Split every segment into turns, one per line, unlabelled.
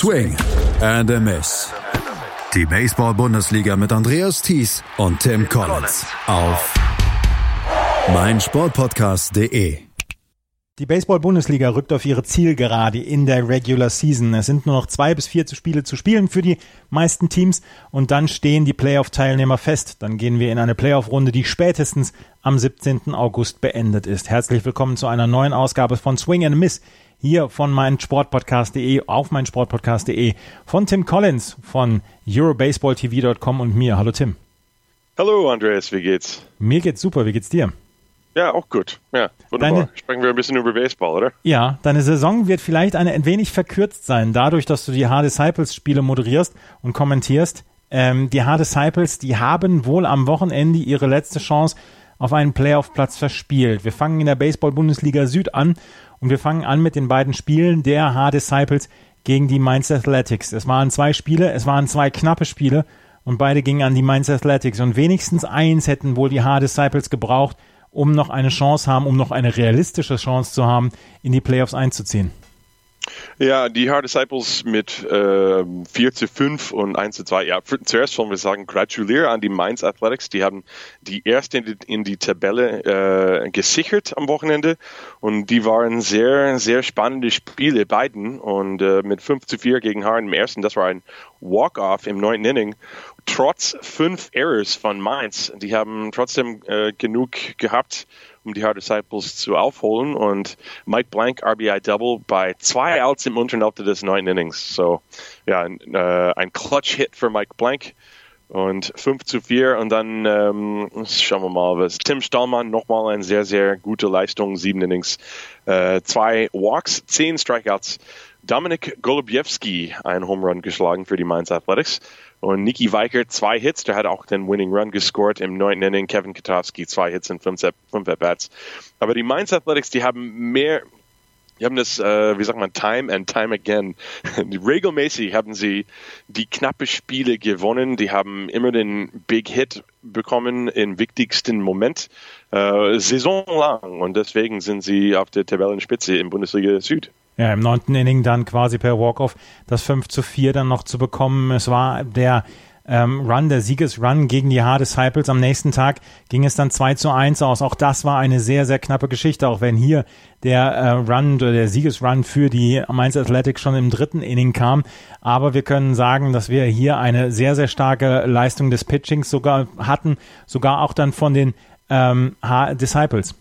Swing and a Miss. Die Baseball-Bundesliga mit Andreas Thies und Tim Collins auf meinsportpodcast.de.
Die Baseball-Bundesliga rückt auf ihre Zielgerade in der Regular Season. Es sind nur noch zwei bis vier Spiele zu spielen für die meisten Teams und dann stehen die Playoff-Teilnehmer fest. Dann gehen wir in eine Playoff-Runde, die spätestens am 17. August beendet ist. Herzlich willkommen zu einer neuen Ausgabe von Swing and Miss hier von meinsportpodcast.de auf meinsportpodcast.de von Tim Collins von EuroBaseballTV.com und mir. Hallo Tim.
Hallo Andreas, wie geht's?
Mir geht's super, wie geht's dir?
Ja, auch gut. Ja, wunderbar. Deine, Sprechen wir ein bisschen über Baseball, oder?
Ja, deine Saison wird vielleicht eine, ein wenig verkürzt sein, dadurch, dass du die Hard Disciples Spiele moderierst und kommentierst. Ähm, die Hard Disciples, die haben wohl am Wochenende ihre letzte Chance auf einen Playoff-Platz verspielt. Wir fangen in der Baseball-Bundesliga Süd an und wir fangen an mit den beiden Spielen der Hard Disciples gegen die Mainz Athletics. Es waren zwei Spiele, es waren zwei knappe Spiele und beide gingen an die Mainz Athletics. Und wenigstens eins hätten wohl die Hard Disciples gebraucht, um noch eine Chance haben, um noch eine realistische Chance zu haben, in die Playoffs einzuziehen.
Ja, die Hard Disciples mit äh, 4 zu 5 und 1 zu 2. Ja, zuerst wollen wir sagen, gratuliere an die Mainz Athletics. Die haben die erste in die, in die Tabelle äh, gesichert am Wochenende und die waren sehr, sehr spannende Spiele, beiden. Und äh, mit 5 zu 4 gegen Hard im ersten, das war ein Walk-Off im neunten Inning. Trotz fünf Errors von Mainz. Die haben trotzdem äh, genug gehabt, um die Hard Disciples zu aufholen. Und Mike Blank, RBI Double bei zwei Outs im unteren Hälfte des neunten Innings. So, ja, äh, ein Clutch-Hit für Mike Blank. Und 5 zu 4 und dann ähm, schauen wir mal, was Tim Stallmann nochmal eine sehr, sehr gute Leistung, sieben Innings, äh, zwei Walks, zehn Strikeouts. Dominik Golubiewski ein Home Run geschlagen für die Mainz Athletics. Und Niki Weiker zwei Hits, der hat auch den Winning Run gescored im neunten Inning. Kevin Katowski zwei Hits und fünf, fünf At-Bats. Aber die Mainz Athletics, die haben mehr, die haben das, äh, wie sagt man, time and time again. Regelmäßig haben sie die knappe Spiele gewonnen. Die haben immer den Big Hit bekommen im wichtigsten Moment, äh, saisonlang. Und deswegen sind sie auf der Tabellenspitze im Bundesliga Süd.
Ja, im neunten Inning dann quasi per Walk-Off das 5 zu 4 dann noch zu bekommen. Es war der ähm, Run, der Siegesrun gegen die Hard Disciples. Am nächsten Tag ging es dann 2 zu 1 aus. Auch das war eine sehr, sehr knappe Geschichte, auch wenn hier der äh, Run, der Siegesrun für die Mainz Athletics schon im dritten Inning kam. Aber wir können sagen, dass wir hier eine sehr, sehr starke Leistung des Pitchings sogar hatten, sogar auch dann von den ähm, Disciples.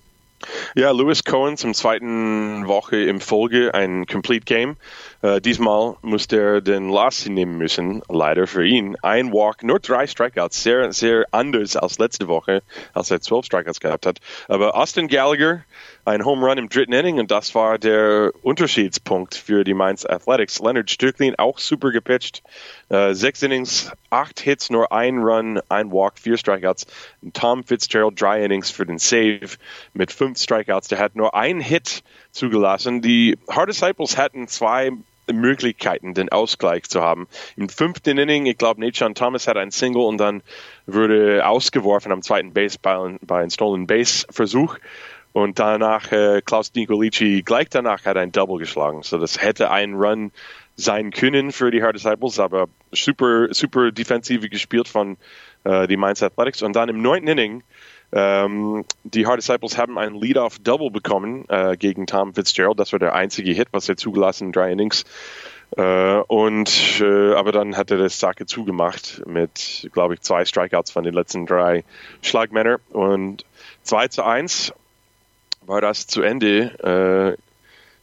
Ja, Lewis Cohen zum zweiten Woche im Folge ein Complete Game. Uh, diesmal musste er den Lassi nehmen müssen, leider für ihn. Ein Walk, nur drei Strikeouts, sehr, sehr anders als letzte Woche, als er zwölf Strikeouts gehabt hat. Aber Austin Gallagher ein Home Run im dritten Inning und das war der Unterschiedspunkt für die Mainz Athletics. Leonard Stücklin auch super gepitcht. Äh, sechs Innings, acht Hits, nur ein Run, ein Walk, vier Strikeouts. Und Tom Fitzgerald drei Innings für den Save mit fünf Strikeouts. Der hat nur einen Hit zugelassen. Die Hard Disciples hatten zwei Möglichkeiten, den Ausgleich zu haben. Im fünften Inning, ich glaube, Nathan Thomas hat ein Single und dann wurde ausgeworfen am zweiten Base bei, bei einem Stolen Base Versuch. Und danach, äh, Klaus Nicolici gleich danach hat ein Double geschlagen. So das hätte ein Run sein können für die Hard Disciples, aber super, super Defensive gespielt von äh, die Mainz Athletics. Und dann im neunten Inning, ähm, die Hard Disciples haben ein Lead-Off-Double bekommen äh, gegen Tom Fitzgerald. Das war der einzige Hit, was er zugelassen in drei Innings. Äh, und äh, aber dann hat er das Sache zugemacht mit, glaube ich, zwei Strikeouts von den letzten drei Schlagmänner und 2 zu 1 war das zu Ende. Äh,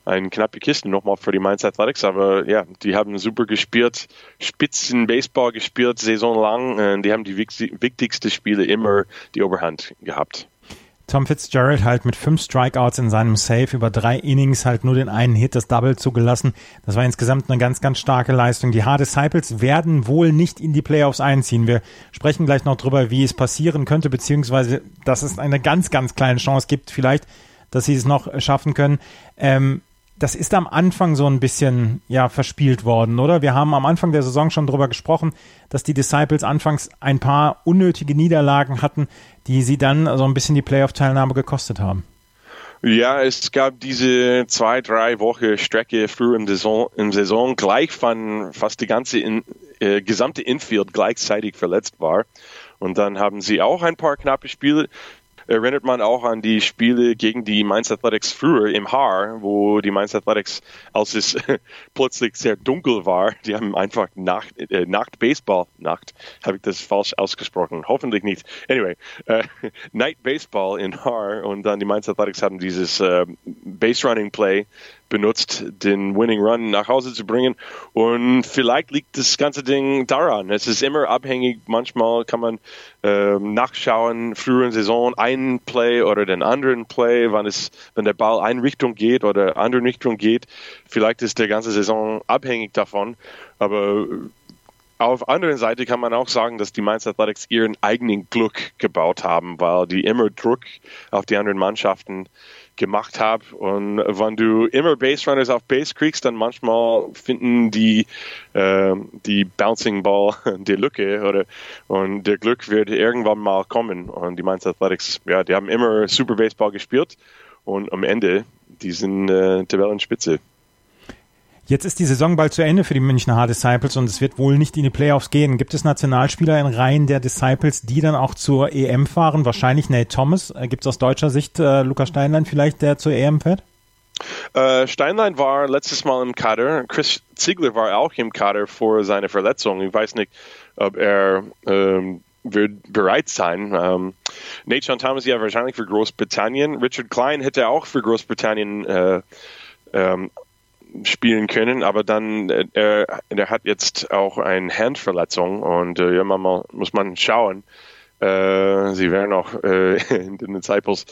eine knappe Kiste nochmal für die Mainz Athletics, aber ja, die haben super gespielt, Spitzen Baseball gespielt, saisonlang. Die haben die wichtigsten Spiele immer die Oberhand gehabt.
Tom Fitzgerald halt mit fünf Strikeouts in seinem Save über drei Innings halt nur den einen Hit, das Double zugelassen. Das war insgesamt eine ganz, ganz starke Leistung. Die Hard Disciples werden wohl nicht in die Playoffs einziehen. Wir sprechen gleich noch drüber, wie es passieren könnte, beziehungsweise, dass es eine ganz, ganz kleine Chance gibt, vielleicht, dass sie es noch schaffen können. Ähm, das ist am Anfang so ein bisschen ja verspielt worden, oder? Wir haben am Anfang der Saison schon darüber gesprochen, dass die Disciples anfangs ein paar unnötige Niederlagen hatten, die sie dann so ein bisschen die Playoff-Teilnahme gekostet haben.
Ja, es gab diese zwei, drei Wochen Strecke früh im Saison, im Saison gleich von fast die ganze in, äh, gesamte Infield gleichzeitig verletzt war. Und dann haben sie auch ein paar knappe Spiele erinnert man auch an die Spiele gegen die Mainz Athletics früher im Haar, wo die Mainz Athletics, als es plötzlich sehr dunkel war, die haben einfach Nacht, äh, Nacht Baseball, Nacht, habe ich das falsch ausgesprochen? Hoffentlich nicht. Anyway, äh, Night Baseball in Haar und dann die Mainz Athletics haben dieses äh, Base Running Play benutzt, den Winning Run nach Hause zu bringen. Und vielleicht liegt das ganze Ding daran. Es ist immer abhängig. Manchmal kann man äh, nachschauen, früher in Saison, einen Play oder den anderen Play, wann es, wenn der Ball eine Richtung geht oder andere Richtung geht. Vielleicht ist der ganze Saison abhängig davon. Aber auf anderen Seite kann man auch sagen, dass die Mainz Athletics ihren eigenen Glück gebaut haben, weil die immer Druck auf die anderen Mannschaften gemacht habe. Und wenn du immer Base Runners auf Base kriegst, dann manchmal finden die äh, die Bouncing Ball die Lücke oder und der Glück wird irgendwann mal kommen. Und die Mainz Athletics, ja, die haben immer Super Baseball gespielt und am Ende die sind äh, Tabellenspitze.
Jetzt ist die Saison bald zu Ende für die Münchner Hard Disciples und es wird wohl nicht in die Playoffs gehen. Gibt es Nationalspieler in Reihen der Disciples, die dann auch zur EM fahren? Wahrscheinlich Nate Thomas. Äh, Gibt es aus deutscher Sicht äh, Lukas Steinlein vielleicht, der zur EM fährt?
Äh, Steinlein war letztes Mal im Kader. Chris Ziegler war auch im Kader vor seiner Verletzung. Ich weiß nicht, ob er ähm, wird bereit sein. Ähm, Nate Sean Thomas ja wahrscheinlich für Großbritannien. Richard Klein hätte auch für Großbritannien äh, ähm, spielen können, aber dann äh, er, hat jetzt auch eine Handverletzung und äh, ja, man muss man schauen. Äh, sie werden auch äh, in den Disciples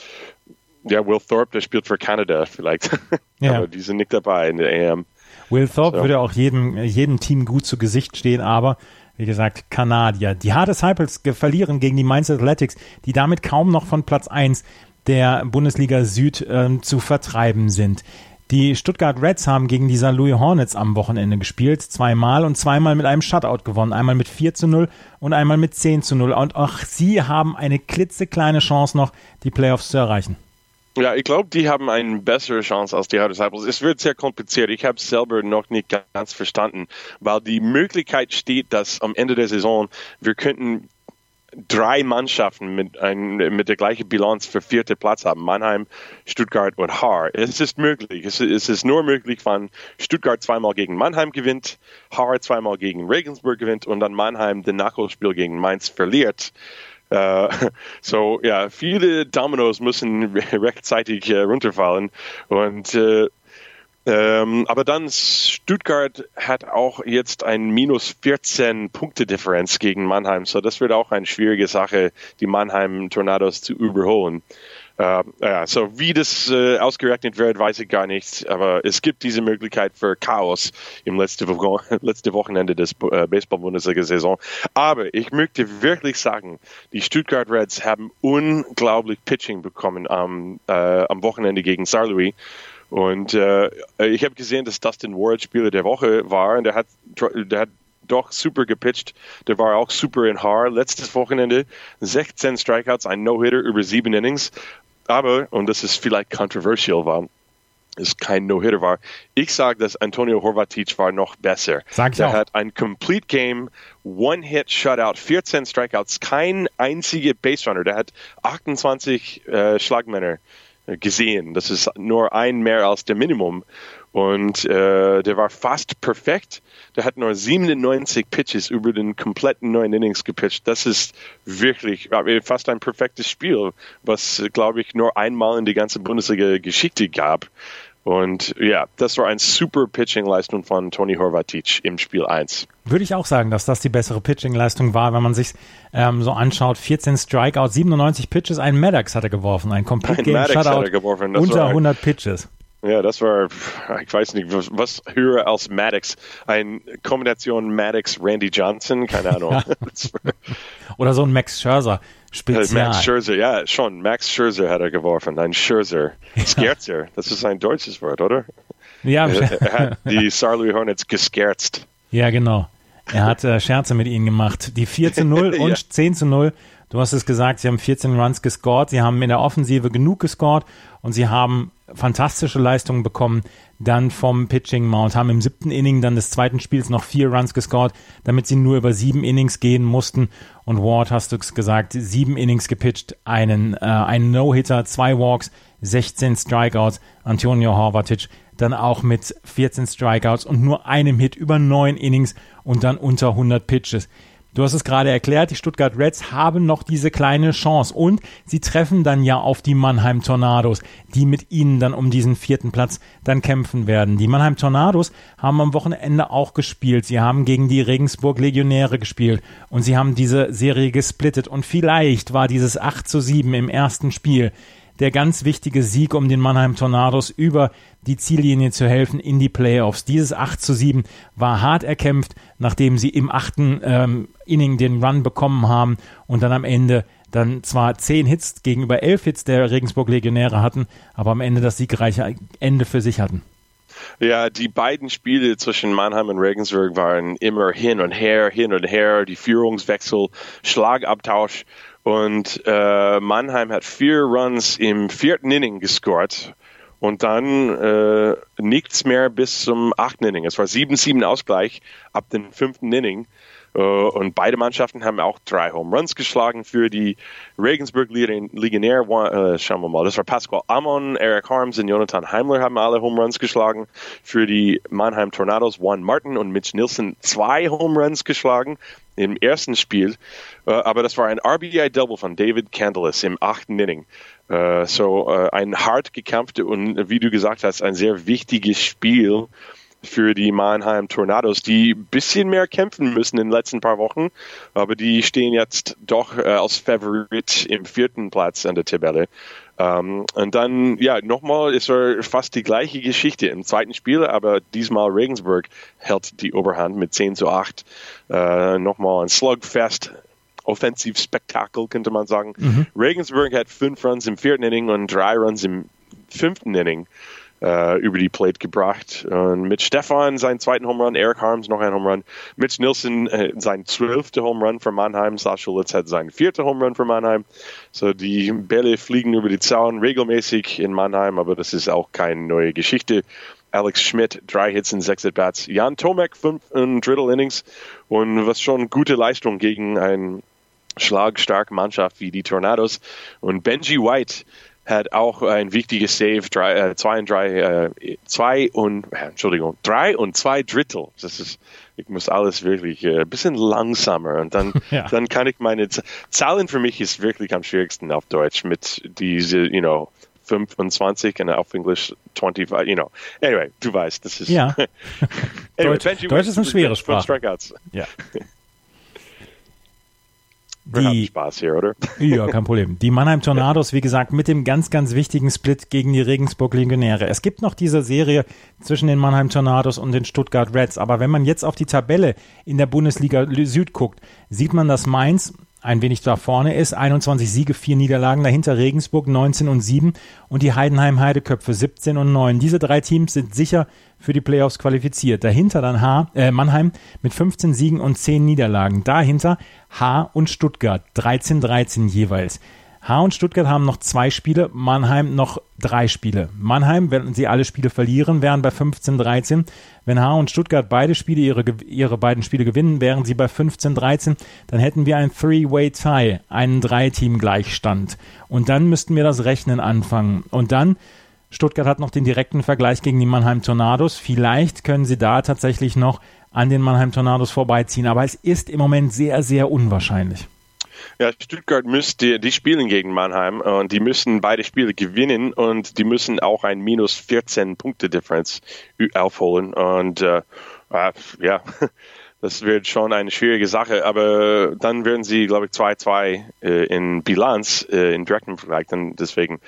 ja, Will Thorpe, der spielt für Kanada vielleicht. Ja. aber die sind nicht dabei in der EM.
Will Thorpe so. würde auch jedem, jedem Team gut zu Gesicht stehen, aber wie gesagt, Kanadier. Die Hard Disciples verlieren gegen die Mainz Athletics, die damit kaum noch von Platz 1 der Bundesliga Süd äh, zu vertreiben sind. Die Stuttgart Reds haben gegen die St. Louis Hornets am Wochenende gespielt, zweimal und zweimal mit einem Shutout gewonnen, einmal mit 4 zu 0 und einmal mit 10 zu 0 und auch sie haben eine klitzekleine Chance noch, die Playoffs zu erreichen.
Ja, ich glaube, die haben eine bessere Chance als die Hard Disciples. Es wird sehr kompliziert. Ich habe es selber noch nicht ganz verstanden, weil die Möglichkeit steht, dass am Ende der Saison wir könnten drei Mannschaften mit, ein, mit der gleichen Bilanz für vierte Platz haben. Mannheim, Stuttgart und Haar. Es ist möglich. Es, es ist nur möglich, wenn Stuttgart zweimal gegen Mannheim gewinnt, Haar zweimal gegen Regensburg gewinnt und dann Mannheim den Nachholspiel gegen Mainz verliert. Uh, so ja, viele Dominoes müssen rechtzeitig uh, runterfallen und uh, ähm, aber dann Stuttgart hat auch jetzt ein minus 14 Punkte Differenz gegen Mannheim, so das wird auch eine schwierige Sache, die Mannheim Tornados zu überholen. Uh, ja, so wie das uh, ausgerechnet wird, weiß ich gar nicht. Aber es gibt diese Möglichkeit für Chaos im letzten Wo letzte Wochenende des uh, Baseball-Bundesliga-Saison. Aber ich möchte wirklich sagen, die Stuttgart Reds haben unglaublich Pitching bekommen am, am Wochenende gegen St. Und äh, ich habe gesehen, dass Dustin Ward Spieler der Woche war und der hat, der hat doch super gepitcht. Der war auch super in Haar. Letztes Wochenende 16 Strikeouts, ein No-Hitter über sieben Innings. Aber, und das ist vielleicht controversial war, es kein No-Hitter war. Ich sage, dass Antonio Horvatic war noch besser.
Sag ich
Der
auch.
hat ein Complete Game, One-Hit, Shutout, 14 Strikeouts, kein einziger Base Runner. Der hat 28 äh, Schlagmänner gesehen. Das ist nur ein mehr als der Minimum. Und äh, der war fast perfekt. Der hat nur 97 Pitches über den kompletten neuen Innings gepitcht. Das ist wirklich fast ein perfektes Spiel, was, glaube ich, nur einmal in die ganze Bundesliga-Geschichte gab. Und ja, das war eine super Pitching-Leistung von Tony Horvatic im Spiel 1.
Würde ich auch sagen, dass das die bessere Pitching-Leistung war, wenn man sich ähm, so anschaut. 14 Strikeouts, 97 Pitches, ein Maddox hat er geworfen, ein Complete Game Shutout unter
war-
100 Pitches.
Ja, das war, ich weiß nicht, was, was höher als Maddox. Eine Kombination Maddox-Randy Johnson, keine Ahnung.
Oder so ein Max Scherzer
Äh,
Spezial.
Max Scherzer, ja, schon. Max Scherzer hat er geworfen. Ein Scherzer. Scherzer, das ist ein deutsches Wort, oder?
ja,
Er, er hat die. Louis Hornets gescherzt.
ja, genau. Er hat äh, Scherze mit ihnen gemacht. Die 4 zu 0 und
Ja.
10 zu 0 Du hast es gesagt, sie haben 14 Runs gescored, sie haben in der Offensive genug gescored und sie haben fantastische Leistungen bekommen dann vom Pitching Mount, haben im siebten Inning dann des zweiten Spiels noch vier Runs gescored, damit sie nur über sieben Innings gehen mussten. Und Ward, hast du gesagt, sieben Innings gepitcht, einen, äh, einen No-Hitter, zwei Walks, 16 Strikeouts. Antonio Horvatic dann auch mit 14 Strikeouts und nur einem Hit über neun Innings und dann unter 100 Pitches. Du hast es gerade erklärt, die Stuttgart Reds haben noch diese kleine Chance und sie treffen dann ja auf die Mannheim Tornados, die mit ihnen dann um diesen vierten Platz dann kämpfen werden. Die Mannheim Tornados haben am Wochenende auch gespielt. Sie haben gegen die Regensburg Legionäre gespielt und sie haben diese Serie gesplittet und vielleicht war dieses 8 zu 7 im ersten Spiel der ganz wichtige Sieg um den Mannheim Tornados über die Ziellinie zu helfen in die Playoffs. Dieses 8 zu 7 war hart erkämpft, nachdem sie im achten ähm, Inning den Run bekommen haben und dann am Ende dann zwar zehn Hits gegenüber elf Hits der Regensburg Legionäre hatten, aber am Ende das siegreiche Ende für sich hatten.
Ja, die beiden Spiele zwischen Mannheim und Regensburg waren immer hin und her, hin und her, die Führungswechsel, Schlagabtausch und äh, Mannheim hat vier Runs im vierten Inning gescored und dann äh, nichts mehr bis zum achten Inning. Es war 7-7 Ausgleich ab dem fünften Inning. Äh, und beide Mannschaften haben auch drei Home Runs geschlagen für die Regensburg Legionär. Äh, schauen wir mal, das war Pascal Amon, Eric Harms und Jonathan Heimler haben alle Home Runs geschlagen. Für die Mannheim Tornados Juan Martin und Mitch Nielsen zwei Home Runs geschlagen im ersten Spiel. Äh, aber das war ein RBI-Double von David Candelas im achten Inning. So ein hart gekämpftes und wie du gesagt hast, ein sehr wichtiges Spiel für die Mannheim Tornados, die ein bisschen mehr kämpfen müssen in den letzten paar Wochen, aber die stehen jetzt doch äh, als Favorit im vierten Platz an der Tabelle. Ähm, und dann, ja, nochmal ist er fast die gleiche Geschichte im zweiten Spiel, aber diesmal Regensburg hält die Oberhand mit 10 zu 8. Äh, nochmal ein Slugfest Offensivspektakel, könnte man sagen. Mhm. Regensburg hat fünf Runs im vierten Inning und drei Runs im fünften Inning äh, über die Plate gebracht. Und mit Stefan seinen zweiten Home Run, Eric Harms noch ein Home Run, Mitch Nielsen äh, sein zwölfter Home Run für Mannheim, Sascha Litz hat seinen vierten Home Run für Mannheim. So die Bälle fliegen über die Zaun regelmäßig in Mannheim, aber das ist auch keine neue Geschichte. Alex Schmidt, drei Hits in sechs At-Bats. Jan Tomek, fünf und Drittel Innings. Und was schon gute Leistung gegen ein schlagstarke Mannschaft wie die Tornados. Und Benji White hat auch ein wichtiges Save, drei, äh, zwei und drei, äh, zwei und, äh, Entschuldigung, drei und zwei Drittel. Das ist, ich muss alles wirklich äh, ein bisschen langsamer und dann, ja. dann kann ich meine Z Zahlen für mich ist wirklich am schwierigsten auf Deutsch mit diese, you know, 25 und auf Englisch 25, you know. Anyway, du weißt, das ist.
Ja. anyway, Deutsch, Deutsch ist eine schwere Sprache. Ja.
Die, Spaß hier, oder?
Ja, kein Problem. Die Mannheim Tornados, wie gesagt, mit dem ganz, ganz wichtigen Split gegen die Regensburg Legionäre. Es gibt noch diese Serie zwischen den Mannheim Tornados und den Stuttgart Reds. Aber wenn man jetzt auf die Tabelle in der Bundesliga Süd guckt, sieht man, dass Mainz ein wenig da vorne ist. 21 Siege, 4 Niederlagen. Dahinter Regensburg 19 und 7 und die Heidenheim Heideköpfe 17 und 9. Diese drei Teams sind sicher für die Playoffs qualifiziert. Dahinter dann H, äh, Mannheim mit 15 Siegen und 10 Niederlagen. Dahinter H und Stuttgart 13-13 jeweils. H und Stuttgart haben noch zwei Spiele, Mannheim noch drei Spiele. Mannheim, wenn sie alle Spiele verlieren, wären bei 15-13. Wenn H und Stuttgart beide Spiele, ihre, ihre beiden Spiele gewinnen, wären sie bei 15-13. Dann hätten wir ein Three-Way-Tie, einen Drei-Team-Gleichstand. Und dann müssten wir das Rechnen anfangen. Und dann Stuttgart hat noch den direkten Vergleich gegen die Mannheim Tornados. Vielleicht können sie da tatsächlich noch an den Mannheim Tornados vorbeiziehen, aber es ist im Moment sehr, sehr unwahrscheinlich.
Ja, Stuttgart müsste, die spielen gegen Mannheim und die müssen beide Spiele gewinnen und die müssen auch ein minus 14 Punkte Differenz aufholen und äh, äh, ja, das wird schon eine schwierige Sache, aber dann werden sie, glaube ich, 2-2 äh, in Bilanz äh, in direktem Vergleich, dann deswegen.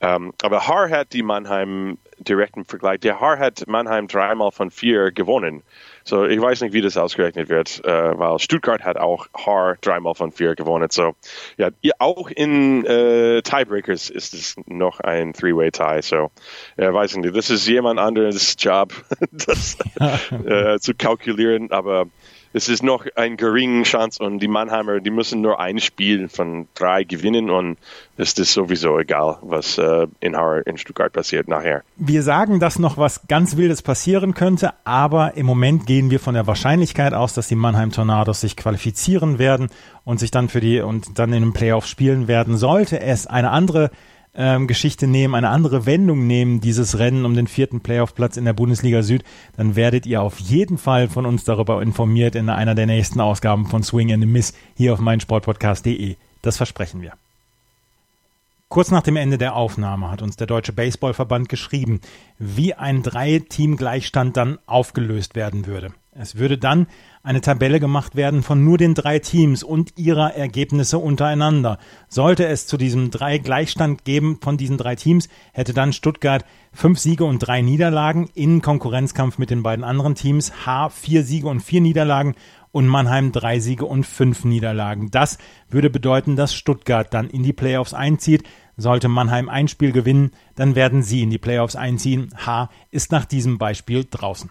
Ähm, aber Haar hat die Mannheim direkten Vergleich. Der Haar hat Mannheim dreimal von vier gewonnen. So, ich weiß nicht, wie das ausgerechnet wird, äh, weil Stuttgart hat auch Haar dreimal von vier gewonnen. So, ja, auch in äh, Tiebreakers ist es noch ein Three-Way-Tie. So, ja, weiß nicht, das ist jemand anderes Job, das äh, zu kalkulieren, aber es ist noch ein geringer Chance und die Mannheimer, die müssen nur ein Spiel von drei gewinnen und es ist sowieso egal, was äh, in, in Stuttgart passiert nachher.
Wir sagen, dass noch was ganz Wildes passieren könnte, aber im Moment gehen wir von der Wahrscheinlichkeit aus, dass die Mannheim Tornados sich qualifizieren werden und sich dann für die und dann in den Playoffs spielen werden. Sollte es eine andere ähm, Geschichte nehmen, eine andere Wendung nehmen, dieses Rennen um den vierten Playoff-Platz in der Bundesliga Süd, dann werdet ihr auf jeden Fall von uns darüber informiert in einer der nächsten Ausgaben von Swing and a Miss hier auf meinsportpodcast.de. Das versprechen wir. Kurz nach dem Ende der Aufnahme hat uns der Deutsche Baseballverband geschrieben, wie ein Drei-Team-Gleichstand dann aufgelöst werden würde. Es würde dann eine Tabelle gemacht werden von nur den drei Teams und ihrer Ergebnisse untereinander. Sollte es zu diesem drei Gleichstand geben von diesen drei Teams, hätte dann Stuttgart fünf Siege und drei Niederlagen in Konkurrenzkampf mit den beiden anderen Teams, H vier Siege und vier Niederlagen und Mannheim drei Siege und fünf Niederlagen. Das würde bedeuten, dass Stuttgart dann in die Playoffs einzieht. Sollte Mannheim ein Spiel gewinnen, dann werden sie in die Playoffs einziehen. H ist nach diesem Beispiel draußen.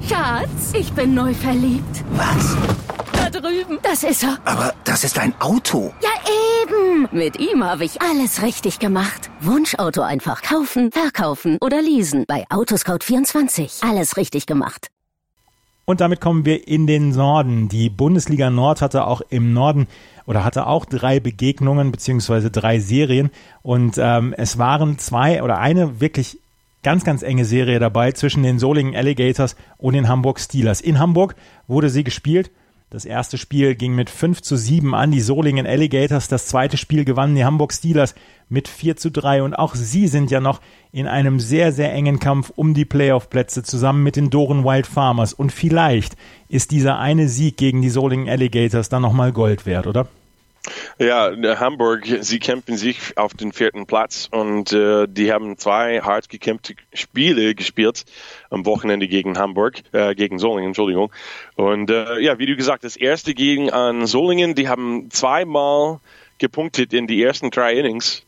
Schatz, ich bin neu verliebt.
Was?
Da drüben. Das ist er.
Aber das ist ein Auto.
Ja, eben. Mit ihm habe ich alles richtig gemacht. Wunschauto einfach kaufen, verkaufen oder leasen. Bei Autoscout24. Alles richtig gemacht.
Und damit kommen wir in den Norden. Die Bundesliga Nord hatte auch im Norden oder hatte auch drei Begegnungen beziehungsweise drei Serien. Und ähm, es waren zwei oder eine wirklich ganz, ganz enge Serie dabei zwischen den Solingen Alligators und den Hamburg Steelers. In Hamburg wurde sie gespielt. Das erste Spiel ging mit 5 zu 7 an die Solingen Alligators. Das zweite Spiel gewannen die Hamburg Steelers mit 4 zu 3. Und auch sie sind ja noch in einem sehr, sehr engen Kampf um die Playoff-Plätze zusammen mit den Doren Wild Farmers. Und vielleicht ist dieser eine Sieg gegen die Solingen Alligators dann nochmal Gold wert, oder?
Ja, Hamburg, sie kämpfen sich auf den vierten Platz und äh, die haben zwei hart gekämpfte Spiele gespielt am Wochenende gegen Hamburg, äh, gegen Solingen, Entschuldigung. Und äh, ja, wie du gesagt, das erste gegen an Solingen, die haben zweimal gepunktet in die ersten drei Innings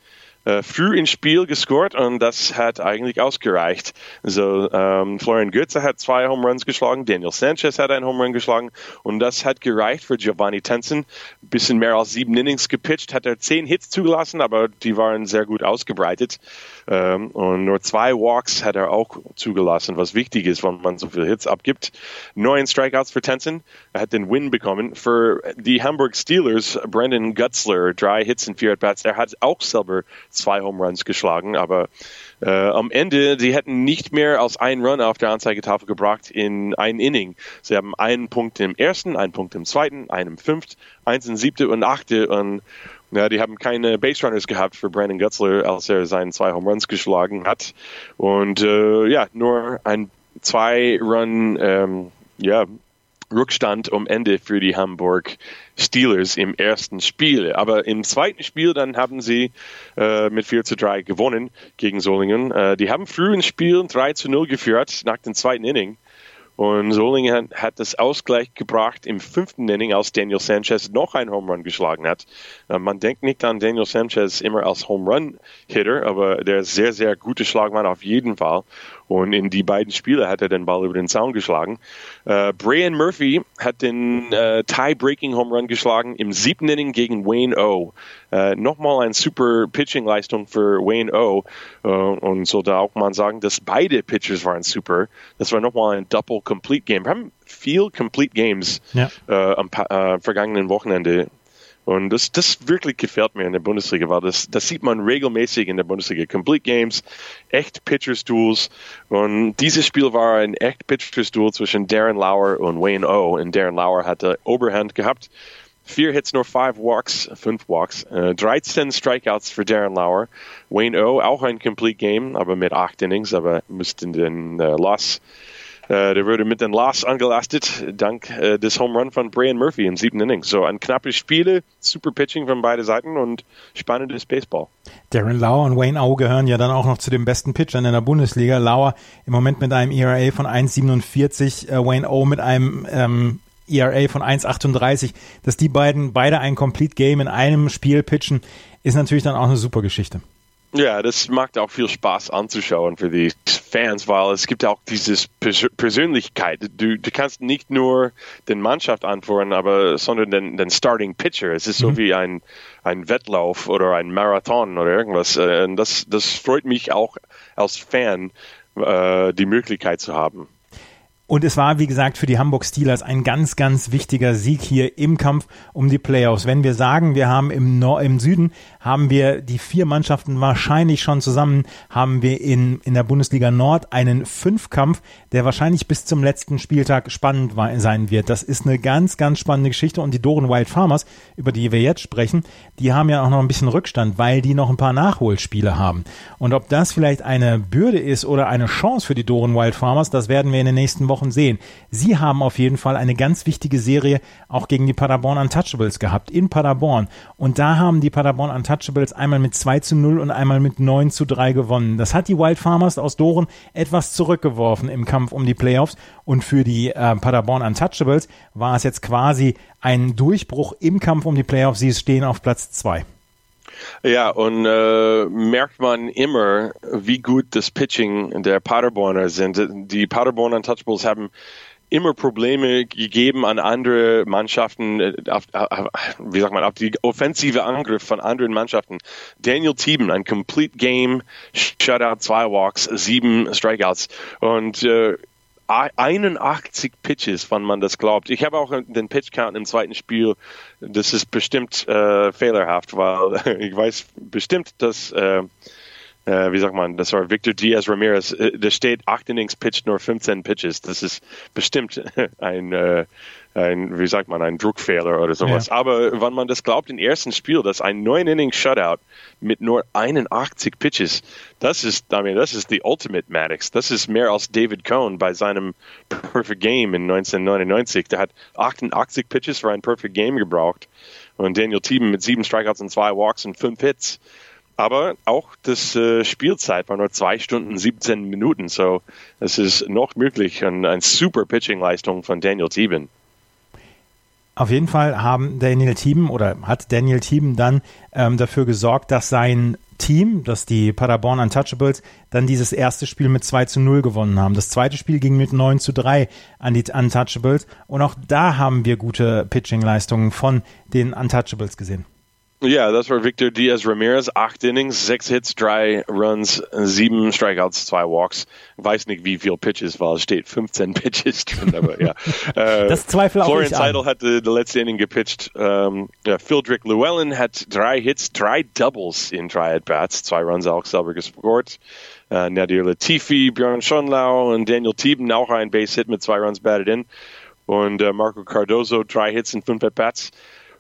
äh, früh ins Spiel gescored und das hat eigentlich ausgereicht. So, ähm, Florian Götze hat zwei Home Runs geschlagen, Daniel Sanchez hat einen Home Run geschlagen und das hat gereicht für Giovanni. Ein bisschen mehr als sieben Innings gepitcht, hat er zehn Hits zugelassen, aber die waren sehr gut ausgebreitet. Ähm, und nur zwei Walks hat er auch zugelassen, was wichtig ist, wenn man so viele Hits abgibt. Neun Strikeouts für Tenson. Er hat den Win bekommen. Für die Hamburg Steelers, Brandon Gutzler, drei Hits in vier At-Bats. Er hat auch selber zwei Home Runs geschlagen, aber äh, am Ende, sie hätten nicht mehr als einen Run auf der Anzeigetafel gebracht in ein Inning. Sie haben einen Punkt im ersten, einen Punkt im zweiten, einen im fünften, eins im siebten und achte und ja, die haben keine Base Runners gehabt für Brandon Gutzler, als er seinen zwei Home Runs geschlagen hat. Und äh, ja, nur ein zwei Run ähm, ja, Rückstand um Ende für die Hamburg Steelers im ersten Spiel. Aber im zweiten Spiel dann haben sie äh, mit 4 zu 3 gewonnen gegen Solingen. Äh, die haben früh ins Spiel 3 zu 0 geführt nach dem zweiten Inning. Und Solingen hat das Ausgleich gebracht im fünften Inning, als Daniel Sanchez noch ein Home Run geschlagen hat. Äh, man denkt nicht an Daniel Sanchez immer als Home Run Hitter, aber der ist sehr, sehr gute Schlagmann auf jeden Fall. Und in die beiden Spiele hat er den Ball über den Zaun geschlagen. Äh, Brian Murphy hat den äh, Tie-Breaking Home Run geschlagen im siebten Inning gegen Wayne O. Äh, Nochmal eine super Pitching-Leistung für Wayne O. Äh, und sollte auch mal sagen, dass beide Pitchers waren super. Das war nochmal ein Double Complete Game. Wir haben viel Complete Games ja. Äh, am äh, vergangenen Wochenende und das, das wirklich gefällt mir in der Bundesliga, weil das, das sieht man regelmäßig in der Bundesliga. Complete Games, echt Pitchers Duels. Und dieses Spiel war ein echt Pitchers Duel zwischen Darren Lauer und Wayne O. Und Darren Lauer hatte Oberhand gehabt. Vier Hits, nur five Walks, fünf Walks. Äh, 13 Strikeouts für Darren Lauer. Wayne O. auch ein Complete Game, aber mit acht Innings, aber musste den äh, Loss der wurde mit den Loss angelastet, dank äh, des Home Run von Brian Murphy im siebten Inning. So ein knappes Spiel, super Pitching von beiden Seiten und spannendes Baseball.
Darren Lauer und Wayne O gehören ja dann auch noch zu den besten Pitchern in der Bundesliga. Lauer im Moment mit einem ERA von 1,47, äh, Wayne O mit einem ähm, ERA von 1,38. Dass die beiden beide ein Complete Game in einem Spiel pitchen, ist natürlich dann auch eine super Geschichte.
Ja, das macht auch viel Spaß anzuschauen für die Fans, weil es gibt auch diese Persönlichkeit. Du, du kannst nicht nur den Mannschaft antworten, aber sondern den, den Starting Pitcher. Es ist mhm. so wie ein, ein Wettlauf oder ein Marathon oder irgendwas. Äh, und das, das freut mich auch als Fan, äh, die Möglichkeit zu haben.
Und es war, wie gesagt, für die Hamburg Steelers ein ganz, ganz wichtiger Sieg hier im Kampf um die Playoffs. Wenn wir sagen, wir haben im, Nord im Süden, haben wir die vier Mannschaften wahrscheinlich schon zusammen, haben wir in, in der Bundesliga Nord einen Fünfkampf, der wahrscheinlich bis zum letzten Spieltag spannend sein wird. Das ist eine ganz, ganz spannende Geschichte. Und die Doren Wild Farmers, über die wir jetzt sprechen, die haben ja auch noch ein bisschen Rückstand, weil die noch ein paar Nachholspiele haben. Und ob das vielleicht eine Bürde ist oder eine Chance für die Doren Wild Farmers, das werden wir in den nächsten Wochen Wochen sehen. Sie haben auf jeden Fall eine ganz wichtige Serie auch gegen die Paderborn Untouchables gehabt in Paderborn. Und da haben die Paderborn Untouchables einmal mit 2 zu 0 und einmal mit 9 zu 3 gewonnen. Das hat die Wild Farmers aus Doren etwas zurückgeworfen im Kampf um die Playoffs. Und für die äh, Paderborn Untouchables war es jetzt quasi ein Durchbruch im Kampf um die Playoffs. Sie stehen auf Platz 2.
Ja, und äh, merkt man immer, wie gut das Pitching der Paderborner sind. Die Paderborn Untouchables haben immer Probleme gegeben an andere Mannschaften, äh, auf, auf, wie sagt man, auf die offensive Angriff von anderen Mannschaften. Daniel Thieben, ein Complete Game, Shutout, zwei Walks, sieben Strikeouts. Und äh, 81 Pitches, wann man das glaubt. Ich habe auch den Pitch Count im zweiten Spiel. Das ist bestimmt äh, fehlerhaft, weil ich weiß bestimmt, dass äh, äh, wie sagt man, das war Victor Diaz Ramirez. Äh, da steht 8 Innings pitched nur 15 Pitches. Das ist bestimmt ein äh, ein, wie sagt man, ein Druckfehler oder sowas. Ja. Aber wenn man das glaubt im ersten Spiel, dass ein 9 Inning Shutout mit nur 81 Pitches, das ist, I mean, das ist die Ultimate Maddox. Das ist mehr als David Cohn bei seinem Perfect Game in 1999. Der hat 88 Pitches für ein Perfect Game gebraucht. Und Daniel Thieben mit sieben Strikeouts und zwei Walks und fünf Hits. Aber auch das äh, Spielzeit war nur zwei Stunden 17 Minuten. So, es ist noch möglich und eine super Pitching-Leistung von Daniel Thieben.
Auf jeden Fall haben Daniel Thieben oder hat Daniel Thieben dann ähm, dafür gesorgt, dass sein Team, dass die Paderborn Untouchables dann dieses erste Spiel mit 2 zu 0 gewonnen haben. Das zweite Spiel ging mit 9 zu 3 an die Untouchables und auch da haben wir gute Pitching-Leistungen von den Untouchables gesehen.
Ja, das war Victor Diaz Ramirez. Acht Innings, sechs Hits, drei Runs, sieben Strikeouts, zwei Walks. Weiß nicht, wie viel Pitches, weil es steht 15 Pitches drin, aber ja.
Äh, das zweifel auch
Florian Seidel hat die, die letzte Inning gepitcht. Ähm, ja, Phildrick Llewellyn hat drei Hits, drei Doubles in drei At-Bats, zwei Runs auch selber gescored. Uh, Nadir Latifi, Björn Schonlau und Daniel Thieben auch ein Base-Hit mit zwei Runs batted in. Und uh, Marco Cardozo drei Hits in fünf At-Bats.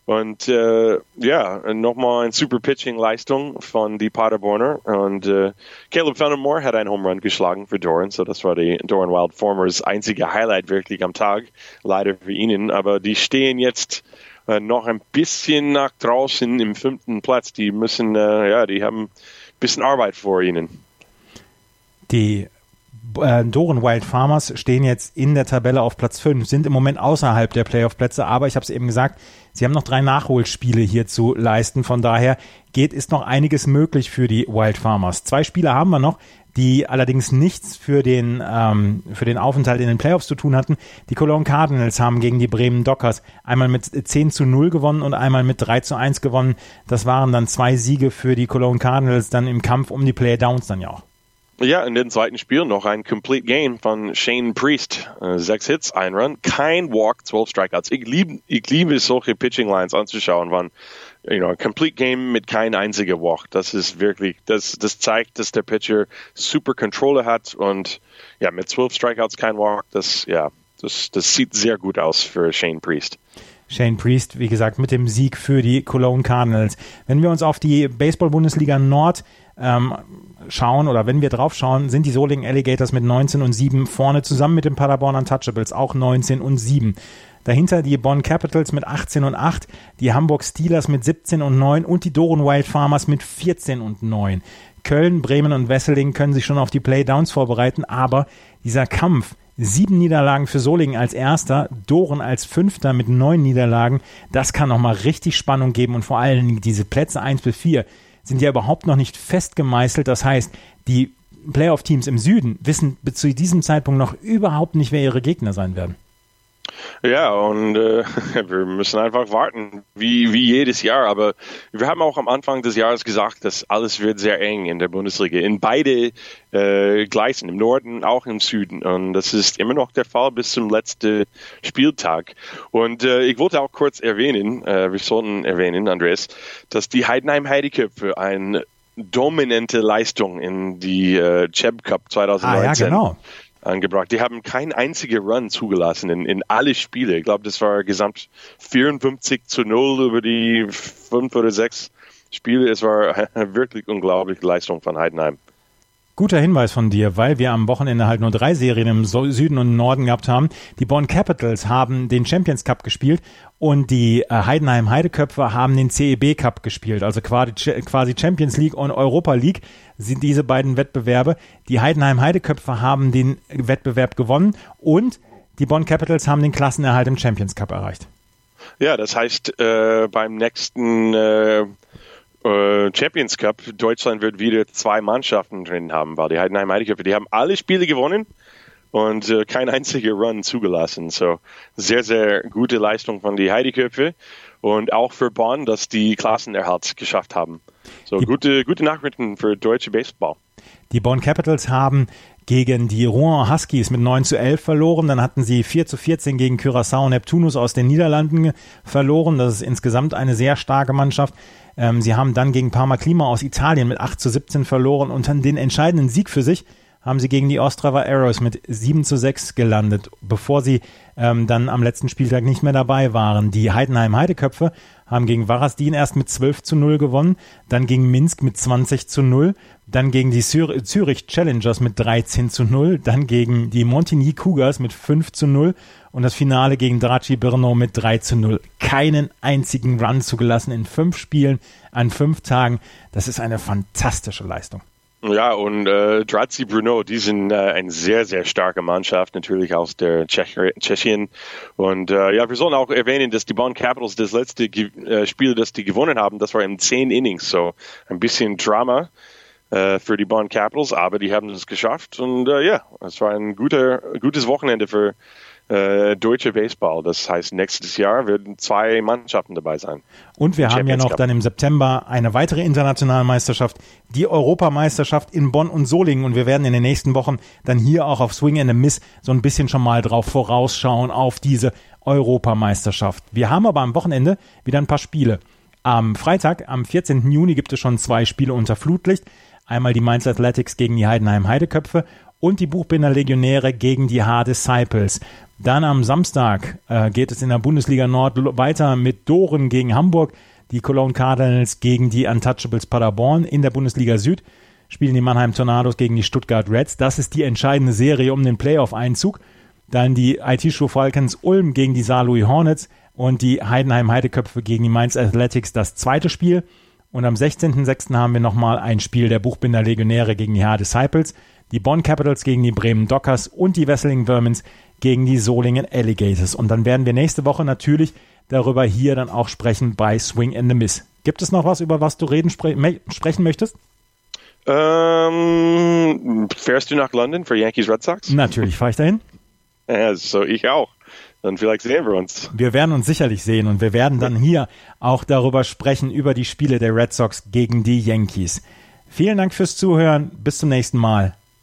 Und äh, ja, nochmal eine super Pitching-Leistung von die Paderborner. Und äh, Caleb Fenimore hat einen Home Run geschlagen für Doran, so das war die Doran Wild Formers einzige Highlight wirklich am Tag, leider für ihnen. Aber die stehen jetzt äh, noch ein bisschen nach draußen im fünften Platz. Die müssen, äh, ja, die haben ein bisschen Arbeit vor ihnen.
Die äh, Doren Wild Farmers stehen jetzt in der Tabelle auf Platz 5, sind im Moment außerhalb der Playoff-Plätze, aber ich habe es eben gesagt, sie haben noch drei Nachholspiele hier zu leisten. Von daher geht, ist noch einiges möglich für die Wild Farmers. Zwei Spiele haben wir noch, die allerdings nichts für den, ähm, für den Aufenthalt in den Playoffs zu tun hatten. Die Cologne Cardinals haben gegen die Bremen Dockers einmal mit 10 zu 0 gewonnen und einmal mit 3 zu 1 gewonnen. Das waren dann zwei Siege für die Cologne Cardinals dann im Kampf um die Playdowns dann ja auch.
Ja, in dem zweiten Spiel noch ein Complete Game von Shane Priest. Äh, sechs Hits, ein Run, kein Walk, zwölf Strikeouts. Ich liebe, ich liebe solche Pitching Lines anzuschauen, wann, you know, ein Complete Game mit kein einziger Walk. Das ist wirklich, das, das zeigt, dass der Pitcher super Controller hat und ja, mit zwölf Strikeouts kein Walk, das, ja, das, das sieht sehr gut aus für Shane Priest.
Shane Priest, wie gesagt, mit dem Sieg für die Cologne Cardinals. Wenn wir uns auf die Baseball-Bundesliga Nord ähm, schauen oder wenn wir drauf schauen, sind die Solingen Alligators mit 19 und 7 vorne zusammen mit den Paderborn Untouchables auch 19 und 7. Dahinter die Bonn Capitals mit 18 und 8, die Hamburg Steelers mit 17 und 9 und die Doren Wild Farmers mit 14 und 9. Köln, Bremen und Wesseling können sich schon auf die Playdowns vorbereiten, aber dieser Kampf, sieben Niederlagen für Solingen als Erster, Doren als Fünfter mit neun Niederlagen, das kann nochmal richtig Spannung geben und vor allen Dingen diese Plätze 1 bis 4 sind ja überhaupt noch nicht fest gemeißelt. Das heißt, die Playoff-Teams im Süden wissen zu diesem Zeitpunkt noch überhaupt nicht, wer ihre Gegner sein werden.
Ja, und äh, wir müssen einfach warten, wie, wie jedes Jahr. Aber wir haben auch am Anfang des Jahres gesagt, dass alles wird sehr eng in der Bundesliga, in beide äh, Gleisen, im Norden, auch im Süden. Und das ist immer noch der Fall bis zum letzten Spieltag. Und äh, ich wollte auch kurz erwähnen, äh, wir sollten erwähnen, Andreas, dass die Heidenheim Heideköpfe eine dominante Leistung in die äh, Cheb Cup 2019 ah, ja, genau angebracht. Die haben keinen einzigen Run zugelassen in, in alle Spiele. Ich glaube, das war gesamt 54 zu 0 über die fünf oder sechs Spiele. Es war wirklich unglaubliche Leistung von Heidenheim.
Guter Hinweis von dir, weil wir am Wochenende halt nur drei Serien im Süden und Norden gehabt haben. Die Bonn Capitals haben den Champions Cup gespielt und die äh, Heidenheim Heideköpfe haben den CEB Cup gespielt, also quasi Champions League und Europa League sind diese beiden Wettbewerbe. Die Heidenheim Heideköpfe haben den Wettbewerb gewonnen und die Bonn Capitals haben den Klassenerhalt im Champions Cup erreicht.
Ja, das heißt, äh, beim nächsten äh Champions Cup, Deutschland wird wieder zwei Mannschaften drin haben, weil die Heidenheim Heideköpfe, die haben alle Spiele gewonnen und äh, kein einziger Run zugelassen. So sehr, sehr gute Leistung von die Heideköpfe und auch für Bonn, dass die Klassenerhalt geschafft haben. So gute, gute Nachrichten für deutsche Baseball.
Die Bonn Capitals haben gegen die Rouen Huskies mit 9 zu 11 verloren. Dann hatten sie 4 zu 14 gegen Curaçao Neptunus aus den Niederlanden verloren. Das ist insgesamt eine sehr starke Mannschaft. Ähm, sie haben dann gegen Parma Klima aus Italien mit 8 zu 17 verloren und dann den entscheidenden Sieg für sich haben sie gegen die Ostrava Arrows mit 7 zu 6 gelandet, bevor sie ähm, dann am letzten Spieltag nicht mehr dabei waren. Die Heidenheim Heideköpfe haben gegen Varasdin erst mit 12 zu 0 gewonnen, dann gegen Minsk mit 20 zu 0, dann gegen die Zürich Challengers mit 13 zu 0, dann gegen die Montigny Cougars mit 5 zu 0 und das Finale gegen Draci Brno mit 3 zu 0. Keinen einzigen Run zugelassen in fünf Spielen an fünf Tagen. Das ist eine fantastische Leistung.
Ja, und äh, Drazi Bruno, die sind äh, eine sehr, sehr starke Mannschaft, natürlich aus der Tschech Tschechien. Und äh, ja, wir sollen auch erwähnen, dass die Bonn Capitals das letzte äh, Spiel, das die gewonnen haben, das war in zehn Innings, so ein bisschen Drama äh, für die Bonn Capitals, aber die haben es geschafft. Und äh, ja, es war ein guter, gutes Wochenende für äh, deutsche Baseball. Das heißt, nächstes Jahr werden zwei Mannschaften dabei sein.
Und wir haben ja noch dann im September eine weitere internationale Meisterschaft, die Europameisterschaft in Bonn und Solingen. Und wir werden in den nächsten Wochen dann hier auch auf Swing and a Miss so ein bisschen schon mal drauf vorausschauen auf diese Europameisterschaft. Wir haben aber am Wochenende wieder ein paar Spiele. Am Freitag, am 14. Juni, gibt es schon zwei Spiele unter Flutlicht. Einmal die Mainz Athletics gegen die Heidenheim Heideköpfe und die Buchbinder Legionäre gegen die H Disciples. Dann am Samstag äh, geht es in der Bundesliga Nord weiter mit Doren gegen Hamburg, die Cologne Cardinals gegen die Untouchables Paderborn. In der Bundesliga Süd spielen die Mannheim Tornados gegen die Stuttgart Reds. Das ist die entscheidende Serie um den Playoff-Einzug. Dann die IT-Show Falcons Ulm gegen die Saarlouis Hornets und die Heidenheim Heideköpfe gegen die Mainz Athletics das zweite Spiel. Und am 16.06. haben wir nochmal ein Spiel der Buchbinder Legionäre gegen die H Disciples die Bonn Capitals gegen die Bremen Dockers und die Wesseling Vermins gegen die Solingen Alligators. Und dann werden wir nächste Woche natürlich darüber hier dann auch sprechen bei Swing and the Miss. Gibt es noch was, über was du reden spre sprechen möchtest?
Ähm, fährst du nach London für Yankees Red Sox?
Natürlich fahre ich dahin.
Ja, so ich auch. Dann vielleicht sehen wir uns.
Wir werden uns sicherlich sehen und wir werden dann hier auch darüber sprechen, über die Spiele der Red Sox gegen die Yankees. Vielen Dank fürs Zuhören. Bis zum nächsten Mal.